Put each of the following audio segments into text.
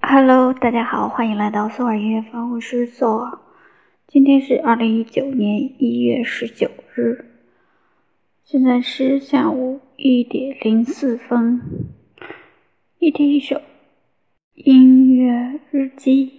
Hello，大家好，欢迎来到索尔音乐房，我是索尔。今天是二零一九年一月十九日，现在是下午一点零四分。一天一首音乐日记。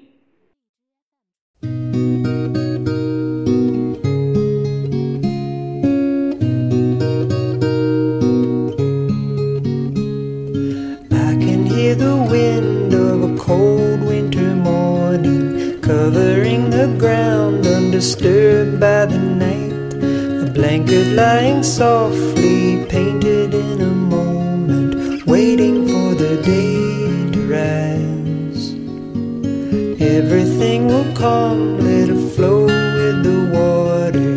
Covering the ground undisturbed by the night. A blanket lying softly painted in a moment, waiting for the day to rise. Everything will come, let it flow with the water.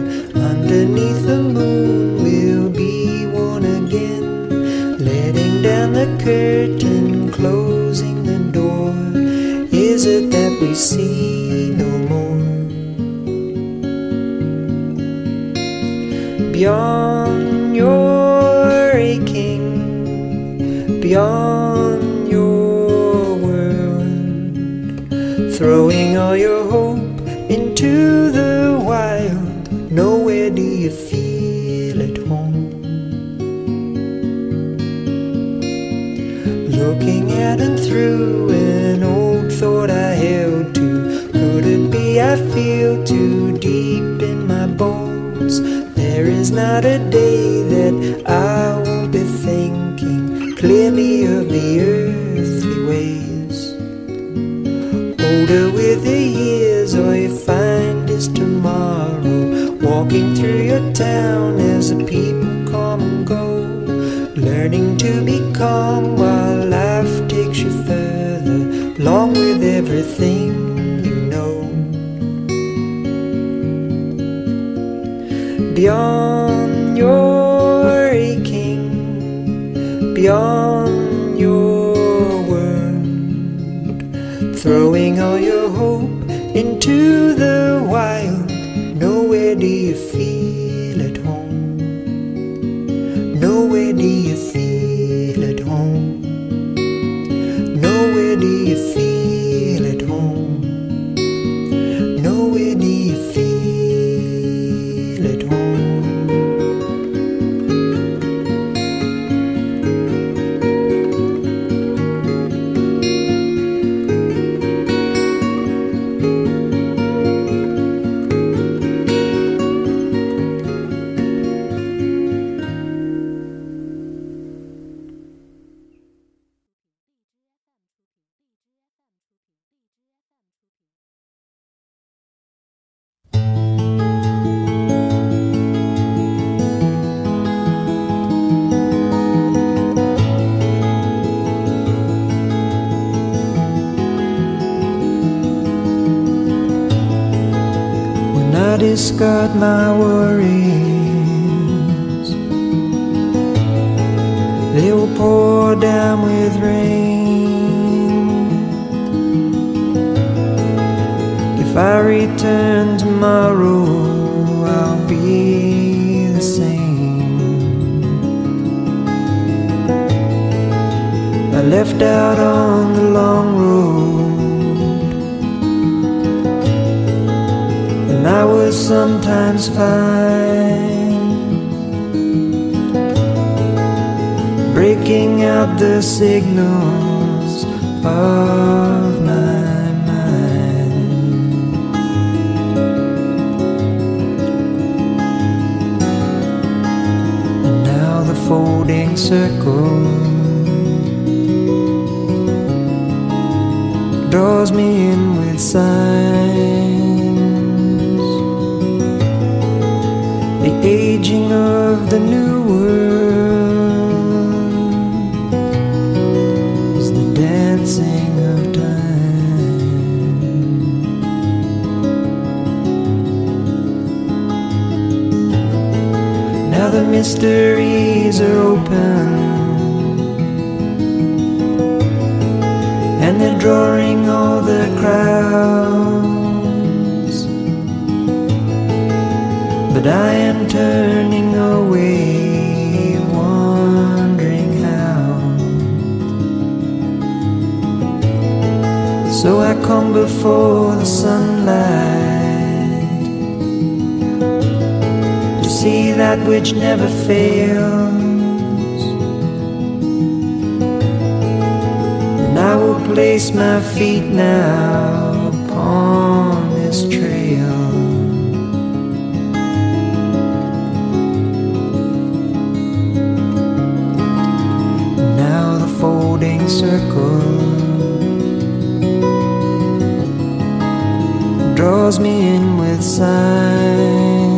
Underneath the moon, we'll be one again, letting down the curtain, closing the door. Is it that we see? Beyond your aching, beyond your world, throwing all your hope into the wild. Nowhere do you feel at home. Looking at and through an old thought I held to. Could it be I feel too deep in my bones? There is not a day that I won't be thinking Clear me of the earthly ways. Older with the years, all you find is tomorrow. Walking through your town as the people come and go. Learning to be calm while life takes you further, along with everything beyond your aching, beyond your world, throwing all your hope into the wild. Nowhere do you feel discard my worries. They will pour down with rain. If I return tomorrow, I'll be the same. I left out on the long road. Sometimes find Breaking out the signals of my mind. And now the folding circle draws me in with signs. Aging of the new world is the dancing of time. Now the mysteries are open. And they're drawing all the crowds But I am turning away, wondering how So I come before the sunlight to see that which never fails. And I will place my feet now upon draws me in with sighs.